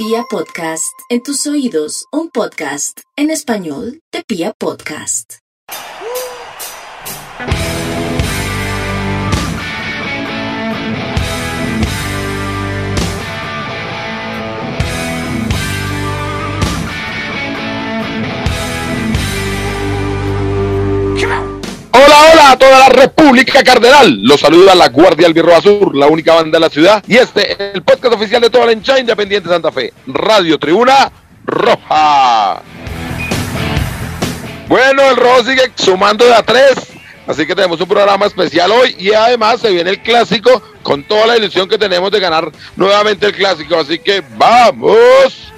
Pia Podcast, en tus oídos, un podcast en español de Pia Podcast. Hola, hola a toda la República Cardenal. Los saluda la Guardia Albirroja Sur, la única banda de la ciudad. Y este, el podcast oficial de toda la hinchada independiente de Santa Fe. Radio Tribuna Roja. Bueno, el rojo sigue sumando de a tres. Así que tenemos un programa especial hoy y además se viene el clásico con toda la ilusión que tenemos de ganar nuevamente el clásico. Así que vamos.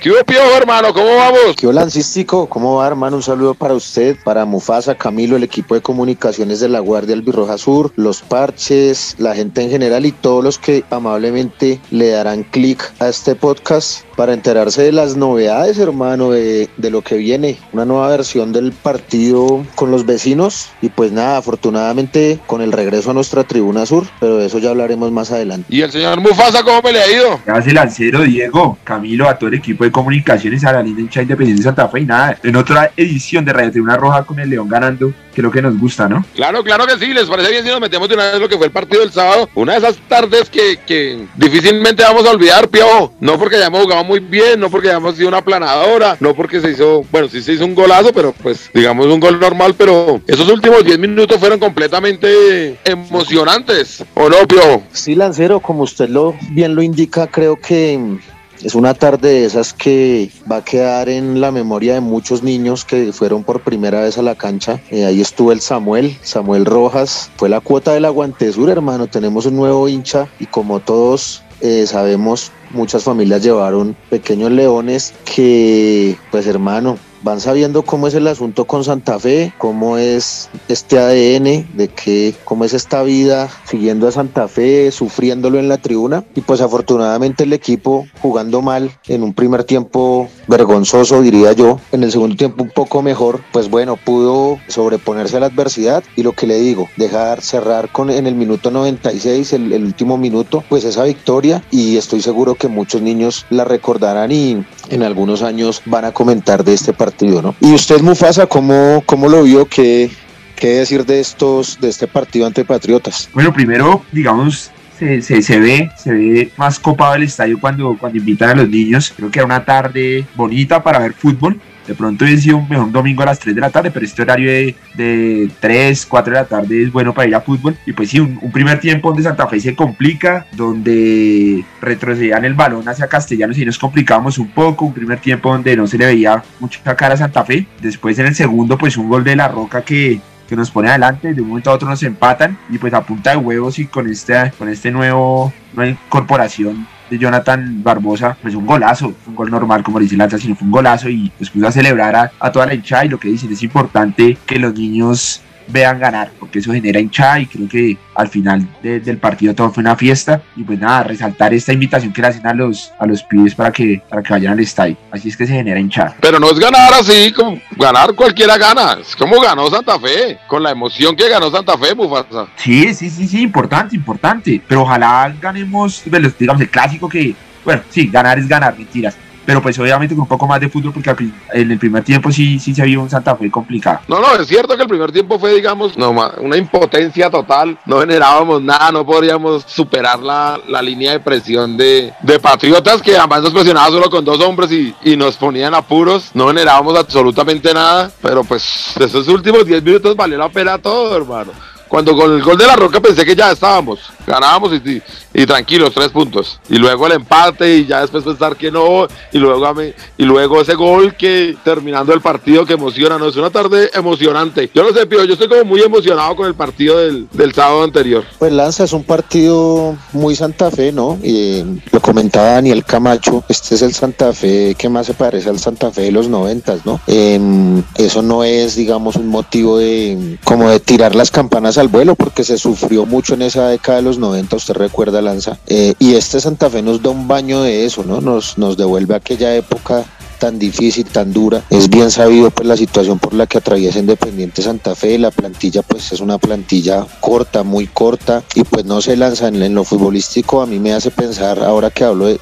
¿Qué hubo, Piojo, hermano? ¿Cómo vamos? ¿Qué hola, Ancístico? ¿Cómo va, hermano? Un saludo para usted, para Mufasa, Camilo, el equipo de comunicaciones de la Guardia Albirroja Sur, los parches, la gente en general y todos los que amablemente le darán clic a este podcast para enterarse de las novedades, hermano, de, de lo que viene. Una nueva versión del partido con los vecinos y pues nada, afortunadamente con el regreso a nuestra tribuna sur, pero de eso ya hablaremos más adelante. ¿Y el señor Mufasa cómo me le ha ido? Gracias, Lancero, Diego, Camilo, a todo el equipo de comunicaciones, a la linda hincha independiente de Santa Fe y nada, en otra edición de Radio Tribuna Roja con el León ganando, que es lo que nos gusta, ¿no? Claro, claro que sí. ¿Les parece bien si nos metemos de una vez lo que fue el partido del sábado? Una de esas tardes que, que difícilmente vamos a olvidar, Piojo. No porque hayamos jugado muy bien, no porque hayamos sido una planadora, no porque se hizo, bueno, sí se hizo un golazo, pero pues digamos un gol normal, pero esos últimos 10 minutos fueron completamente emocionantes, ¿o no, Piojo? Sí, Lancero, como usted lo bien lo indica, creo que es una tarde de esas que va a quedar en la memoria de muchos niños que fueron por primera vez a la cancha. Eh, ahí estuvo el Samuel, Samuel Rojas. Fue la cuota del Aguante Sur, hermano. Tenemos un nuevo hincha y como todos eh, sabemos, muchas familias llevaron pequeños leones que, pues hermano, van sabiendo cómo es el asunto con Santa Fe, cómo es este ADN, de que, cómo es esta vida siguiendo a Santa Fe, sufriéndolo en la tribuna. Y pues afortunadamente el equipo jugando mal en un primer tiempo vergonzoso, diría yo, en el segundo tiempo un poco mejor, pues bueno, pudo sobreponerse a la adversidad y lo que le digo, dejar cerrar con en el minuto 96, el, el último minuto, pues esa victoria y estoy seguro que muchos niños la recordarán y en algunos años van a comentar de este partido, ¿no? Y usted, Mufasa, ¿cómo, cómo lo vio? ¿Qué, ¿Qué decir de estos, de este partido ante Patriotas? Bueno, primero, digamos, se, se, se, ve, se ve más copado el estadio cuando, cuando invitan a los niños. Creo que era una tarde bonita para ver fútbol. De pronto sido un mejor un domingo a las 3 de la tarde, pero este horario de, de 3, 4 de la tarde es bueno para ir a fútbol. Y pues sí, un, primer tiempo donde Santa Fe se complica, donde retrocedían el balón hacia Castellanos y nos complicábamos un poco. Un primer tiempo donde no se le veía mucha cara a Santa Fe. Después en el segundo, pues un gol de la Roca que, que nos pone adelante, de un momento a otro nos empatan y pues a punta de huevos y con este, con este nuevo, nueva incorporación de Jonathan Barbosa, pues un golazo, un gol normal como dice Lanza, sino fue un golazo y pues pudo a celebrar a, a toda la hinchada y lo que dicen es importante que los niños vean ganar, porque eso genera hinchada y creo que al final de, del partido todo fue una fiesta. Y pues nada, resaltar esta invitación que le hacen a los, a los pibes para que, para que vayan al estadio, así es que se genera hinchada. Pero no es ganar así, como ganar cualquiera gana, es como ganó Santa Fe, con la emoción que ganó Santa Fe, Mufasa. Sí, sí, sí, sí, importante, importante, pero ojalá ganemos, digamos, el clásico que, bueno, sí, ganar es ganar, mentiras, pero pues obviamente con un poco más de fútbol porque en el primer tiempo sí, sí se vio un Santa Fe complicado. No, no, es cierto que el primer tiempo fue, digamos, no, una impotencia total, no generábamos nada, no podríamos superar la, la línea de presión de, de, Patriotas que además nos presionaba solo con dos hombres y, y, nos ponían apuros, no generábamos absolutamente nada, pero pues esos últimos 10 minutos valió la pena todo, hermano. Cuando con el gol de la Roca pensé que ya estábamos, ganábamos y, y, tranquilos, tres puntos. Y luego el empate y ya después pensar que no, y luego, y luego ese gol que terminando el partido que emociona, no es una tarde emocionante. Yo no sé, Pío, yo estoy como muy emocionado con el partido del, del sábado anterior. Pues Lanza es un partido muy Santa Fe, ¿no? Y lo comentaba Daniel Camacho, este es el Santa Fe que más se parece al Santa Fe de los noventas, ¿no? Eh, eso no es, digamos, un motivo de como de tirar las campanas al vuelo porque se sufrió mucho en esa década de los 90, usted recuerda Lanza, eh, y este Santa Fe nos da un baño de eso, ¿no? Nos, nos devuelve aquella época tan difícil, tan dura. Es bien sabido pues la situación por la que atraviesa Independiente Santa Fe. La plantilla pues es una plantilla corta, muy corta y pues no se lanza en, lo futbolístico. A mí me hace pensar, ahora que hablo de,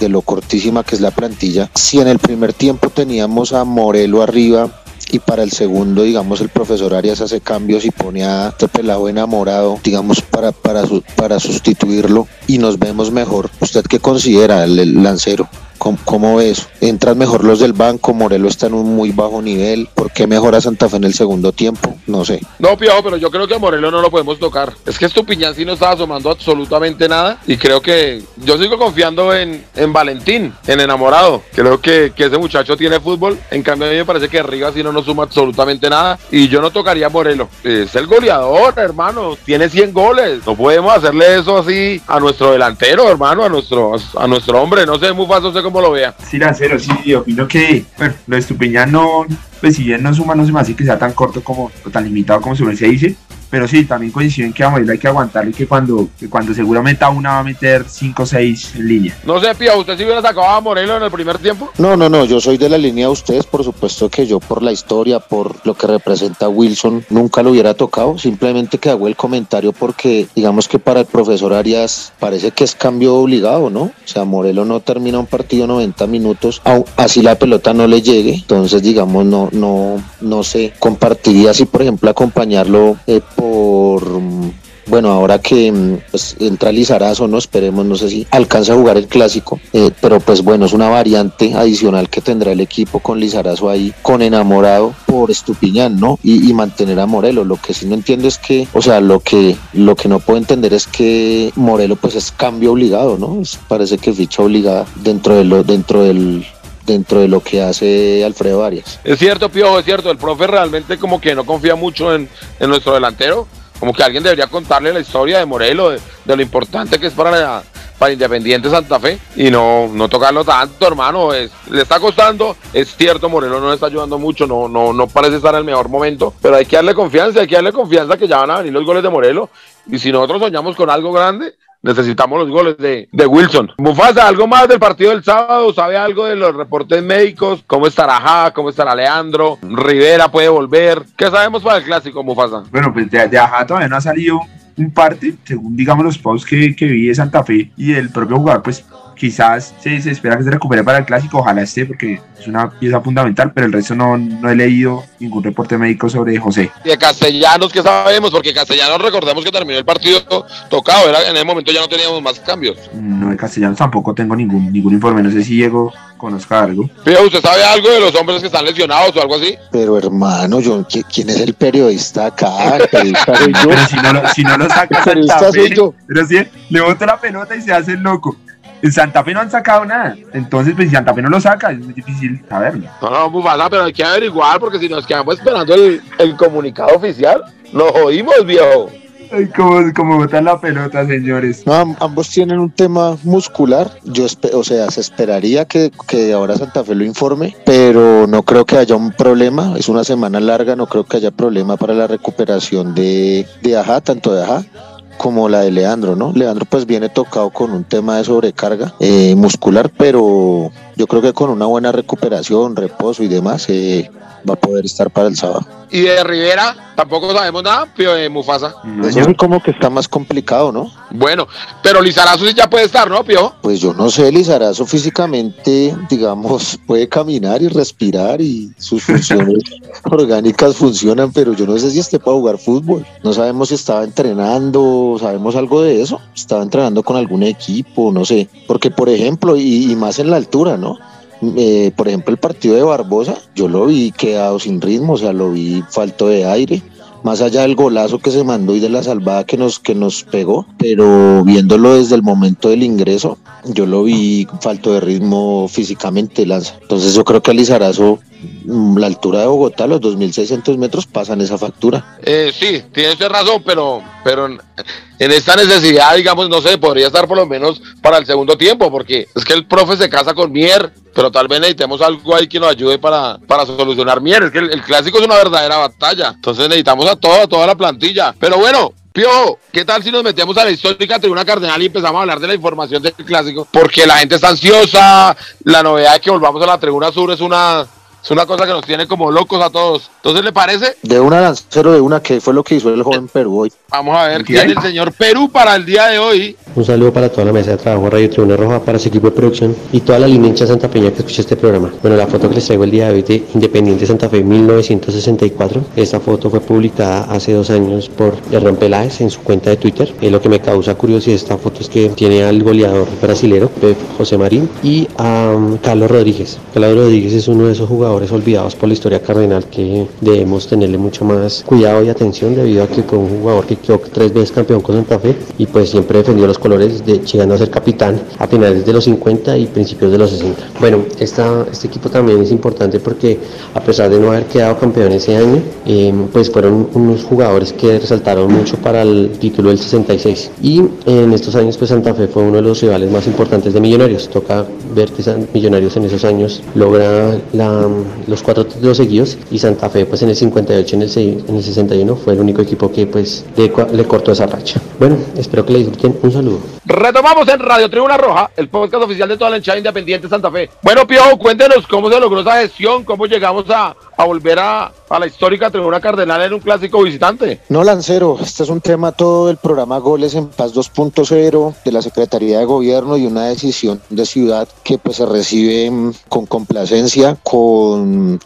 de lo cortísima que es la plantilla, si en el primer tiempo teníamos a Morelo arriba y para el segundo, digamos, el profesor Arias hace cambios y pone a este pelado enamorado, digamos, para, para, para sustituirlo y nos vemos mejor. ¿Usted qué considera el lancero? ¿Cómo, ves? ¿Entran mejor los del banco? Morelo está en un muy bajo nivel. ¿Por qué mejora Santa Fe en el segundo tiempo? No sé. No, Piojo, pero yo creo que a Morelo no lo podemos tocar. Es que Estupiñán sí no estaba sumando absolutamente nada. Y creo que yo sigo confiando en, en Valentín, en enamorado. Creo que, ese muchacho tiene fútbol. En cambio, a mí me parece que Rivas sí no nos suma absolutamente nada. Y yo no tocaría a Morelo. Es el goleador, hermano. Tiene 100 goles. No podemos hacerle eso así a nuestro delantero, hermano, a nuestro, a nuestro hombre. No sé, muy fácil, sé como lo vea. Sí, Lancero, sí, opino que, bueno, lo de Estupiñán no, pues si bien no suma, no se me hace que sea tan corto como, o tan limitado como se dice, pero sí, también coinciden que a Morelos hay que aguantarle que cuando, que cuando seguramente a una va a meter 5 o 6 en línea. No sé, Pía, ¿usted si hubiera sacado a Morelos en el primer tiempo? No, no, no, yo soy de la línea de ustedes, por supuesto que yo por la historia, por lo que representa Wilson, nunca lo hubiera tocado, simplemente que hago el comentario porque digamos que para el profesor Arias parece que es cambio obligado, ¿no? O sea, Morelos no termina un partido 90 minutos, así la pelota no le llegue, entonces digamos no, no, no sé, compartiría así por ejemplo acompañarlo eh, por bueno, ahora que mm, pues, entra Lizarazo, no esperemos, no sé si alcanza a jugar el clásico, eh, pero pues bueno, es una variante adicional que tendrá el equipo con Lizarazo ahí, con enamorado por Estupiñán, ¿no? Y, mantener a Morelos. Lo que sí no entiendo es que, o sea, lo que, lo que no puedo entender es que Morelo pues es cambio obligado, ¿no? parece que ficha obligada dentro de lo, dentro del dentro de lo que hace Alfredo Arias. Es cierto, Piojo, es cierto, el profe realmente como que no confía mucho en, nuestro delantero, como que alguien debería contarle la historia de Morelo, de, lo importante que es para, para Independiente Santa Fe y no, no tocarlo tanto, hermano. Es, le está costando, es cierto, Morelo no le está ayudando mucho, no, no, no parece estar en el mejor momento, pero hay que darle confianza, hay que darle confianza que ya van a venir los goles de Morelo. Y si nosotros soñamos con algo grande, Necesitamos los goles de, de, Wilson. Mufasa, ¿algo más del partido del sábado? ¿Sabe algo de los reportes médicos? ¿Cómo estará Ajá? ¿Cómo estará Leandro? ¿Rivera puede volver? ¿Qué sabemos para el clásico, Mufasa? Bueno, pues de, de Ajá todavía no ha salido un parte, según digamos los posts que, que vi de Santa Fe y el propio jugador, pues quizás se, se, espera que se recupere para el clásico, ojalá esté porque es una pieza fundamental, pero el resto no, no he leído ningún reporte médico sobre José. Y de Castellanos, ¿qué sabemos? Porque Castellanos recordemos que terminó el partido tocado, era, en ese momento ya no teníamos más cambios. No, de Castellanos tampoco tengo ningún, ningún informe, no sé si Diego conozca algo. Pero ¿usted sabe algo de los hombres que están lesionados o algo así? Pero hermano, yo, ¿quién es el periodista acá? El periodista soy yo. Pero si no lo, si no lo saca Santa Fe, pero si le bota la pelota y se hace el loco. En Santa Fe no han sacado nada. Entonces, pues si Santa Fe no lo saca, es muy difícil saberlo. No, no, Bufasa, pero hay que averiguar porque si nos quedamos esperando el, el comunicado oficial, nos jodimos, viejo. Ay, como, como botan la pelota, señores. No, ambos tienen un tema muscular. Yo, o sea, se esperaría que, que, ahora Santa Fe lo informe, pero no creo que haya un problema. Es una semana larga, no creo que haya problema para la recuperación de, de Ajá, tanto de Ajá como la de Leandro, ¿no? Leandro pues viene tocado con un tema de sobrecarga eh, muscular, pero yo creo que con una buena recuperación, reposo y demás, eh, va a poder estar para el sábado. Y de Rivera tampoco sabemos nada, pero de Mufasa. Eso como que está más complicado, ¿no? Bueno, pero Lizarazo sí ya puede estar, ¿no, Pio? Pues yo no sé, Lizarazo físicamente, digamos, puede caminar y respirar y sus funciones orgánicas funcionan, pero yo no sé si esté para jugar fútbol. No sabemos si estaba entrenando, sabemos algo de eso. Estaba entrenando con algún equipo, no sé. Porque, por ejemplo, y más en la altura, ¿no? Eh, por ejemplo, el partido de Barbosa, yo lo vi quedado sin ritmo, o sea, lo vi falto de aire, más allá del golazo que se mandó y de la salvada que nos, que nos pegó, pero viéndolo desde el momento del ingreso, yo lo vi falto de ritmo físicamente, Lanza. Entonces yo creo que a la altura de Bogotá, los 2.600 metros, pasan esa factura. Eh, sí, tiene usted razón, pero, pero en, esta necesidad, digamos, no sé, podría estar por lo menos para el segundo tiempo, porque es que el profe se casa con Mier, pero tal vez necesitemos algo ahí que nos ayude para, para solucionar Mier. Es que el, clásico es una verdadera batalla, entonces necesitamos a toda, toda la plantilla. Pero bueno, Pio, ¿qué tal si nos metemos a la histórica tribuna cardenal y empezamos a hablar de la información del clásico? Porque la gente está ansiosa, la novedad de que volvamos a la tribuna sur es una, es una cosa que nos tiene como locos a todos. Entonces, ¿le parece? De una lancero de una, que fue lo que hizo el joven Perú hoy? Vamos a ver quién es el señor Perú para el día de hoy. Un saludo para toda la mesa de trabajo Radio Tribuna Roja, para su equipo de producción y toda la línea hincha Santa Peña que escucha este programa. Bueno, la foto que les traigo el día de hoy de Independiente Santa Fe 1964. Esta foto fue publicada hace dos años por Hernán Peláez en su cuenta de Twitter. Lo que me causa curiosidad esta foto es que tiene al goleador brasilero, Pep José Marín, y a um, Carlos Rodríguez. Carlos Rodríguez es uno de esos jugadores olvidados por la historia cardenal que debemos tenerle mucho más cuidado y atención debido a que fue un jugador que quedó tres veces campeón con Santa Fe y pues siempre defendió los colores de llegando a ser capitán a finales de los 50 y principios de los 60. Bueno, esta, este equipo también es importante porque a pesar de no haber quedado campeón ese año, eh, pues fueron unos jugadores que resaltaron mucho para el título del 66 y en estos años pues Santa Fe fue uno de los rivales más importantes de Millonarios. Toca ver que Millonarios en esos años logra los cuatro títulos seguidos y Santa Fe pues en el 58 en el, en el 61 fue el único equipo que pues le, le cortó esa racha. Bueno, espero que le disfruten. Un saludo. Retomamos en Radio Tribuna Roja, el podcast oficial de toda la hinchada independiente Santa Fe. Bueno, Pío, cuéntenos cómo se logró esa gestión, cómo llegamos a, a volver a, a, la histórica Tribuna Cardenal en un clásico visitante. No, Lancero, este es un tema todo del programa Goles en Paz 2.0 de la Secretaría de Gobierno y una decisión de ciudad que pues se recibe mm, con complacencia, con,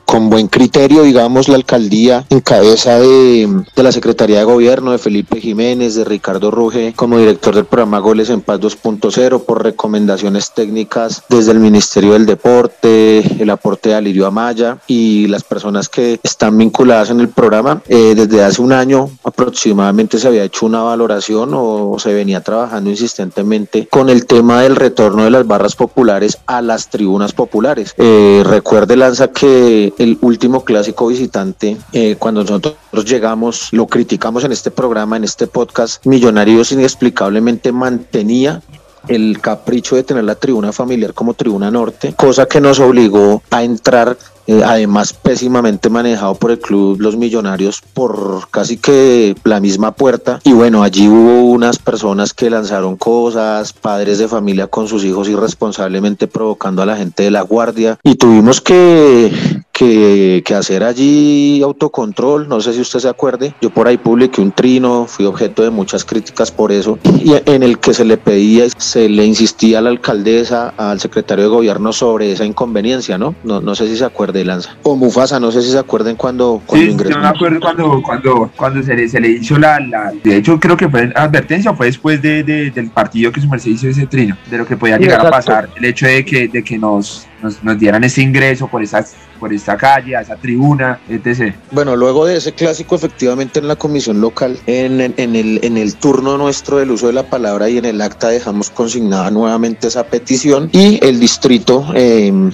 con buen criterio, digamos, la alcaldía en cabeza de, la Secretaría de Gobierno, de Felipe Jiménez, de Ricardo Ruge, como director del programa Goles en Paz 2.0 por recomendaciones técnicas desde el Ministerio del Deporte, el aporte de Alirio Amaya y las personas que están vinculadas en el programa. Eh, desde hace un año aproximadamente se había hecho una valoración o se venía trabajando insistentemente con el tema del retorno de las barras populares a las tribunas populares. Eh, recuerde, Lanza, que el último clásico visitante, eh, cuando nosotros llegamos, lo criticamos en este programa, en este podcast, Millonarios inexplicablemente mantenía el capricho de tener la tribuna familiar como tribuna norte, cosa que nos obligó a entrar eh, además pésimamente manejado por el club Los Millonarios por casi que la misma puerta. Y bueno, allí hubo unas personas que lanzaron cosas, padres de familia con sus hijos irresponsablemente provocando a la gente de la guardia. Y tuvimos que, que, que, hacer allí autocontrol, no sé si usted se acuerde, yo por ahí publiqué un trino, fui objeto de muchas críticas por eso, y en el que se le pedía, se le insistía a la alcaldesa, al secretario de gobierno sobre esa inconveniencia, ¿no? No, no sé si se acuerde de Lanza. O Mufasa, no sé si se acuerden cuando, cuando sí, ingresó. Yo me acuerdo cuando, cuando, cuando se, le, se le hizo la, la, De hecho, creo que fue advertencia, fue después de, de, del partido que su merced hizo ese trino, de lo que podía llegar a pasar, el hecho de que, de que nos, nos, dieran ese ingreso por esas por esta calle, a esa tribuna, etc. Bueno, luego de ese clásico, efectivamente en la comisión local, en, en, el, en el turno nuestro del uso de la palabra y en el acta dejamos consignada nuevamente esa petición y el distrito... Eh,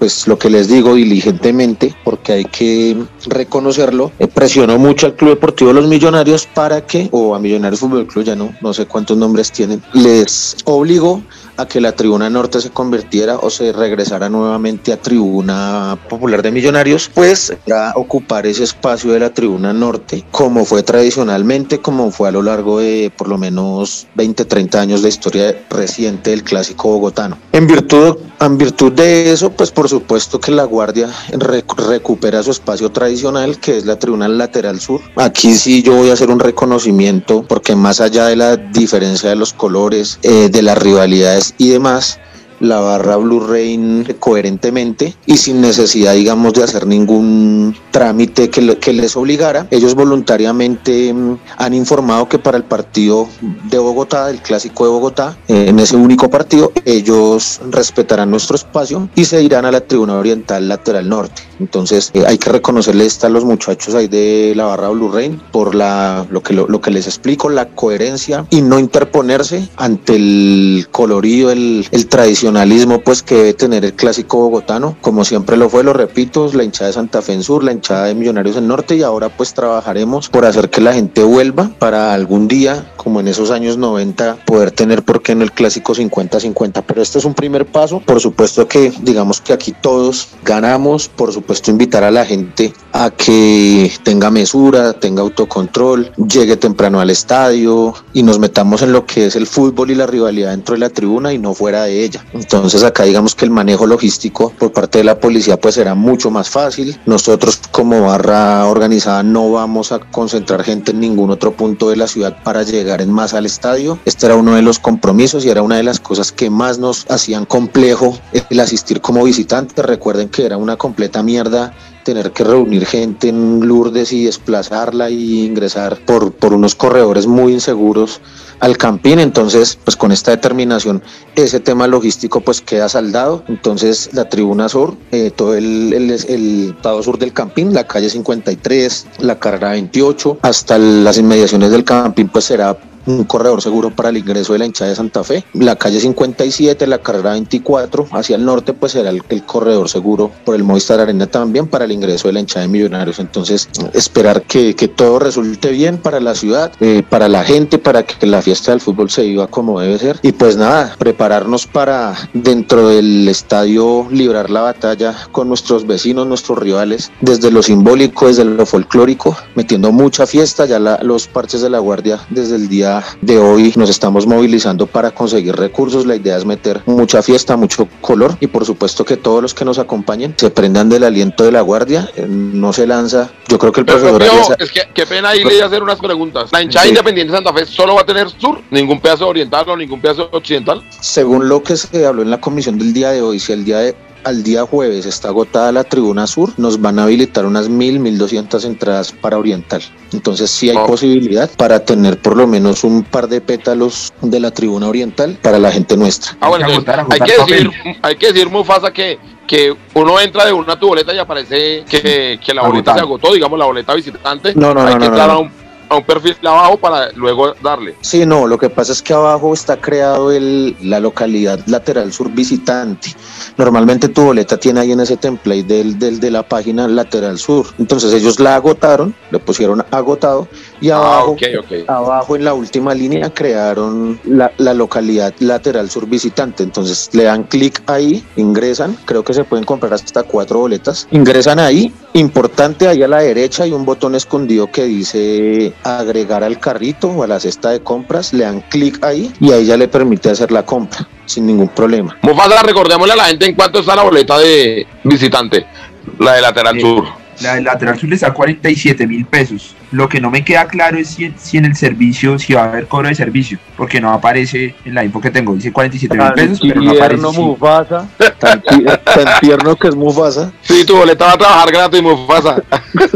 pues lo que les digo diligentemente, porque hay que reconocerlo, eh, presionó mucho al Club Deportivo Los Millonarios para que, o a Millonarios Fútbol Club, ya no, no sé cuántos nombres tienen, les obligó a que la tribuna norte se convirtiera o se regresara nuevamente a tribuna popular de millonarios, pues a ocupar ese espacio de la tribuna norte, como fue tradicionalmente, como fue a lo largo de por lo menos 20, 30 años de historia reciente del clásico bogotano. En virtud, en virtud de eso, pues por supuesto que la Guardia recupera su espacio tradicional, que es la tribuna lateral sur. Aquí sí yo voy a hacer un reconocimiento, porque más allá de la diferencia de los colores, eh, de las rivalidades y demás, la barra Blue Rain coherentemente y sin necesidad, digamos, de hacer ningún trámite que, que, les obligara. Ellos voluntariamente mm, han informado que para el partido de Bogotá, el clásico de Bogotá, eh, en ese único partido, ellos respetarán nuestro espacio y se irán a la tribuna oriental lateral norte. Entonces eh, hay que reconocerle a los muchachos ahí de la barra Blue Rain por la, lo, que, lo, que les explico, la coherencia y no interponerse ante el colorido, el, el tradicionalismo pues que debe tener el clásico bogotano, como siempre lo fue, lo repito, la hinchada de Santa Fe en Sur, la hinchada de Millonarios en Norte y ahora pues trabajaremos por hacer que la gente vuelva para algún día, como en esos años 90, poder tener por qué en el clásico 50-50. Pero este es un primer paso, por supuesto que digamos que aquí todos ganamos, por supuesto invitar a la gente a que tenga mesura, tenga autocontrol, llegue temprano al estadio y nos metamos en lo que es el fútbol y la rivalidad dentro de la tribuna y no fuera de ella. Entonces acá digamos que el manejo logístico por parte de la policía pues será mucho más fácil. Nosotros como barra organizada no vamos a concentrar gente en ningún otro punto de la ciudad para llegar en más al estadio. Este era uno de los compromisos y era una de las cosas que más nos hacían complejo el asistir como visitante. Recuerden que era una completa mierda tener que reunir gente en Lourdes y desplazarla y ingresar por, por unos corredores muy inseguros al Campín. Entonces, pues con esta determinación, ese tema logístico pues queda saldado. Entonces, la tribuna sur, eh, todo el, el, el, lado sur del Campín, la calle 53, la carrera 28, hasta las inmediaciones del Campín, pues será un corredor seguro para el ingreso de la hinchada de Santa Fe. La calle 57, la carrera 24, hacia el norte, pues será el, corredor seguro por el Movistar Arena también para el ingreso de la hinchada de Millonarios. Entonces, esperar que, que todo resulte bien para la ciudad, eh, para la gente, para que la fiesta del fútbol se viva como debe ser. Y pues nada, prepararnos para dentro del estadio librar la batalla con nuestros vecinos, nuestros rivales, desde lo simbólico, desde lo folclórico, metiendo mucha fiesta, ya los parches de la guardia desde el día de hoy nos estamos movilizando para conseguir recursos. La idea es meter mucha fiesta, mucho color y por supuesto que todos los que nos acompañen se prendan del aliento de la guardia. Eh, no se lanza. Yo creo que el profesor... es que qué pena ahí le hacer unas preguntas. ¿La hinchada independiente de Santa Fe solo va a tener sur? ¿Ningún pedazo oriental o ningún pedazo occidental? Según lo que se habló en la comisión del día de hoy, si el día de al día jueves está agotada la tribuna sur, nos van a habilitar unas mil, mil doscientas entradas para oriental. Entonces sí hay oh. posibilidad para tener por lo menos un par de pétalos de la tribuna oriental para la gente nuestra. Ah, bueno, hay, que decir, hay que decir, Mufasa, que que uno entra de una tu boleta y aparece que, que la boleta se agotó, digamos la boleta visitante. No, no, hay que entrar a un a un perfil abajo para luego darle. Sí, no, lo que pasa es que abajo está creado el, la localidad lateral sur visitante. Normalmente tu boleta tiene ahí en ese template del, del, de la página lateral sur. Entonces ellos la agotaron, le pusieron agotado y ah, abajo, abajo en la última línea crearon la, la localidad lateral sur visitante. Entonces le dan clic ahí, ingresan, creo que se pueden comprar hasta cuatro boletas, ingresan ahí, importante ahí a la derecha hay un botón escondido que dice agregar al carrito o a la cesta de compras, le dan clic ahí y ahí ya le permite hacer la compra sin ningún problema. Mufasa, recordémosle a la gente en cuánto está la boleta de visitante, la de lateral sur. La de lateral sur le está 47 mil pesos. Lo que no me queda claro es si, si, en el servicio, si va a haber cobro de servicio, porque no aparece en la info que tengo. Dice 47 mil pesos, pero no aparece. Mufasa, tan, tierno que es Mufasa. Sí, tu boleta va a trabajar gratis, Mufasa.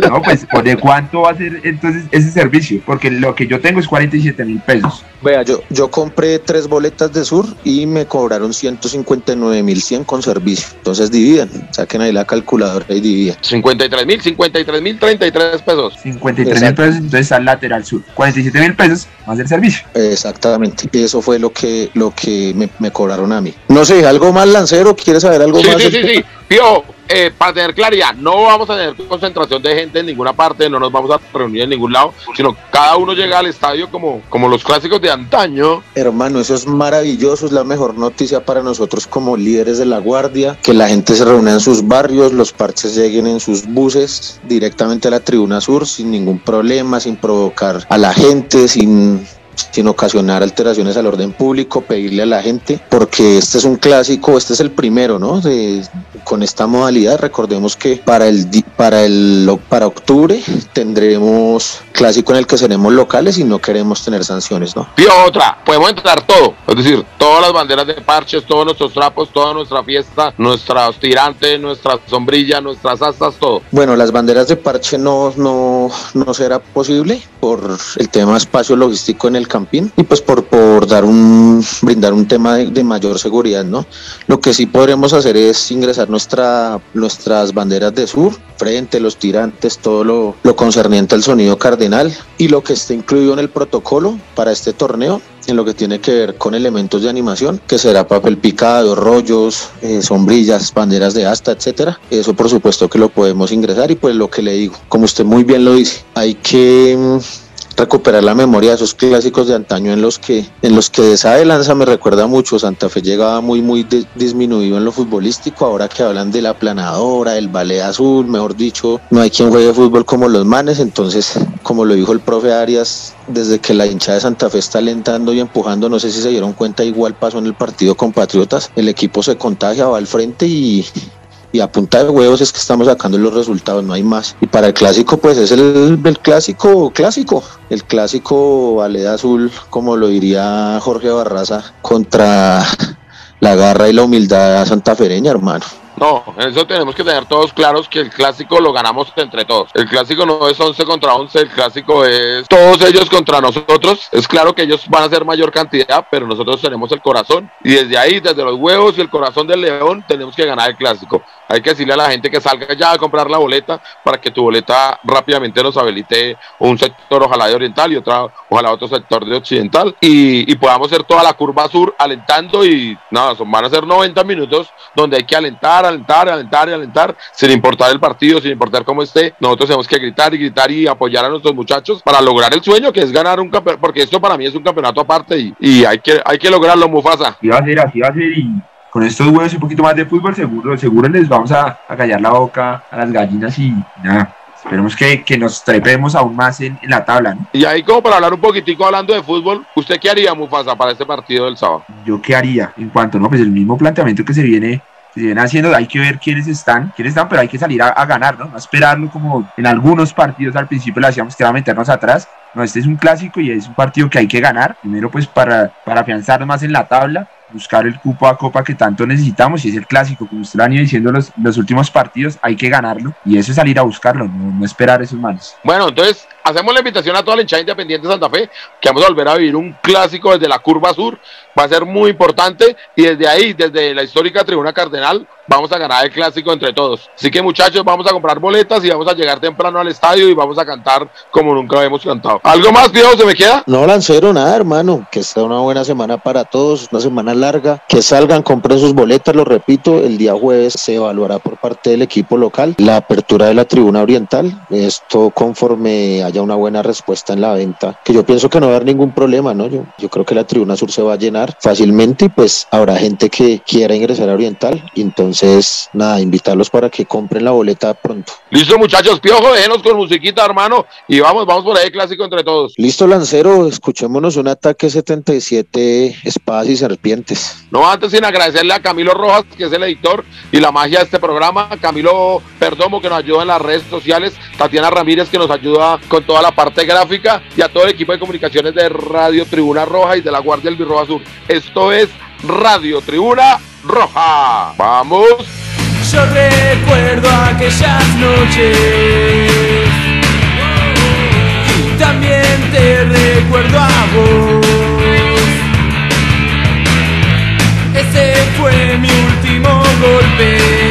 No, pues, ¿de cuánto va a ser entonces ese servicio? Porque lo que yo tengo es 47 mil pesos. Vea, yo, yo compré tres boletas de sur y me cobraron 159 mil 100 con servicio. Entonces dividen, saquen ahí la calculadora y dividen. 53 mil, 53 mil 33 pesos. 53 mil pesos, entonces al lateral sur. 47 mil pesos más el servicio. Exactamente. Eso fue lo que, lo que me, me cobraron a mí. No sé, algo más lancero, ¿quieres saber algo más? Sí, sí, sí. Pío, eh, para tener claridad, no vamos a tener concentración de gente en ninguna parte, no nos vamos a reunir en ningún lado, sino cada uno llega al estadio como, como los clásicos de antaño. Hermano, eso es maravilloso, es la mejor noticia para nosotros como líderes de la guardia, que la gente se reúna en sus barrios, los parches lleguen en sus buses directamente a la tribuna sur sin ningún problema, sin provocar a la gente, sin sin ocasionar alteraciones al orden público, pedirle a la gente, porque este es un clásico, este es el primero, ¿no? Con esta modalidad, recordemos que para el para el para octubre tendremos clásico en el que seremos locales y no queremos tener sanciones, ¿no? Y otra, podemos entrar todo, es decir, todas las banderas de parches, todos nuestros trapos, toda nuestra fiesta, nuestros tirantes, nuestras sombrillas, nuestras astas, todo. Bueno, las banderas de parche no, no, no será posible por el tema espacio logístico en el campín y pues por, por dar un, brindar un tema de, mayor seguridad, ¿no? Lo que sí podremos hacer es ingresar nuestra, nuestras banderas de sur, frente, los tirantes, todo lo, concerniente al sonido cardenal y lo que esté incluido en el protocolo para este torneo en lo que tiene que ver con elementos de animación, que será papel picado, rollos, eh, sombrillas, banderas de asta, etcétera. Eso por supuesto que lo podemos ingresar y pues lo que le digo, como usted muy bien lo dice, hay que mm, recuperar la memoria de esos clásicos de antaño en los que en los que esa de lanza me recuerda mucho. Santa Fe llegaba muy muy disminuido en lo futbolístico. Ahora que hablan de la planadora el ballet azul mejor dicho no hay quien juegue fútbol como los manes. Entonces como lo dijo el profe Arias desde que la hinchada de Santa Fe está alentando y empujando no sé si se dieron cuenta igual pasó en el partido con Patriotas. El equipo se contagia va al frente y y a punta de huevos es que estamos sacando los resultados, no hay más. Y para el clásico, pues es el, clásico clásico, el clásico Valeda Azul, como lo diría Jorge Barraza, contra la garra y la humildad santafereña, hermano. No, eso tenemos que tener todos claros que el clásico lo ganamos entre todos. El clásico no es 11 contra 11, el clásico es todos ellos contra nosotros. Es claro que ellos van a ser mayor cantidad, pero nosotros tenemos el corazón. Y desde ahí, desde los huevos y el corazón del león, tenemos que ganar el clásico. Hay que decirle a la gente que salga ya a comprar la boleta para que tu boleta rápidamente nos habilite un sector, ojalá de oriental y otra, ojalá otro sector de occidental. Y, y podamos hacer toda la curva sur alentando y nada, son, van a ser 90 minutos donde hay que alentar alentar, alentar y alentar, sin importar el partido, sin importar cómo esté. Nosotros tenemos que gritar y gritar y apoyar a nuestros muchachos para lograr el sueño que es ganar un campeonato, porque esto para mí es un campeonato aparte y, y hay, que, hay que lograrlo, Mufasa. Y va a ser, así va a ser y con estos huevos y un poquito más de fútbol, seguro, seguro les vamos a, a callar la boca a las gallinas y nada. Esperemos que, que, nos trepemos aún más en, en, la tabla. ¿no? Y ahí como para hablar un poquitico hablando de fútbol, ¿usted qué haría, Mufasa, para este partido del sábado? Yo qué haría en cuanto, no, pues el mismo planteamiento que se viene se viene haciendo, hay que ver quiénes están, quiénes están, pero hay que salir a, a ganar, ¿no? Esperarlo como en algunos partidos al principio le hacíamos que meternos atrás. No, este es un clásico y es un partido que hay que ganar, primero pues para, para más en la tabla, buscar el cupo a Copa que tanto necesitamos y es el clásico, como usted lo ha ido diciendo los, los últimos partidos, hay que ganarlo y eso es salir a buscarlo, no, no esperar esos manos. Bueno, entonces hacemos la invitación a toda la hinchada independiente de Santa Fe, que vamos a volver a vivir un clásico desde la curva sur, va a ser muy importante y desde ahí, desde la histórica tribuna cardenal, vamos a ganar el clásico entre todos. Así que muchachos, vamos a comprar boletas y vamos a llegar temprano al estadio y vamos a cantar como nunca habíamos cantado. ¿Algo más, Diego, se me queda? No, Lancero, nada, hermano. Que sea una buena semana para todos, una semana larga. Que salgan, compren sus boletas, lo repito, el día jueves se evaluará por parte del equipo local la apertura de la tribuna oriental. Esto conforme haya una buena respuesta en la venta, que yo pienso que no va a haber ningún problema, ¿no? Yo, yo creo que la tribuna sur se va a llenar fácilmente y pues habrá gente que quiera ingresar a oriental y entonces entonces, nada, invitarlos para que compren la boleta pronto. Listo, muchachos, piojo, déjenos con musiquita, hermano, y vamos, vamos por ahí, clásico entre todos. Listo, Lancero, escuchémonos un ataque 77 espadas y serpientes. No antes sin agradecerle a Camilo Rojas, que es el editor y la magia de este programa, Camilo Perdomo, que nos ayuda en las redes sociales, Tatiana Ramírez, que nos ayuda con toda la parte gráfica, y a todo el equipo de comunicaciones de Radio Tribuna Roja y de la Guardia del Birroja Sur. Esto es Radio Tribuna Roja. Vamos. Yo recuerdo aquellas noches. Y también te recuerdo a vos. Ese fue mi último golpe.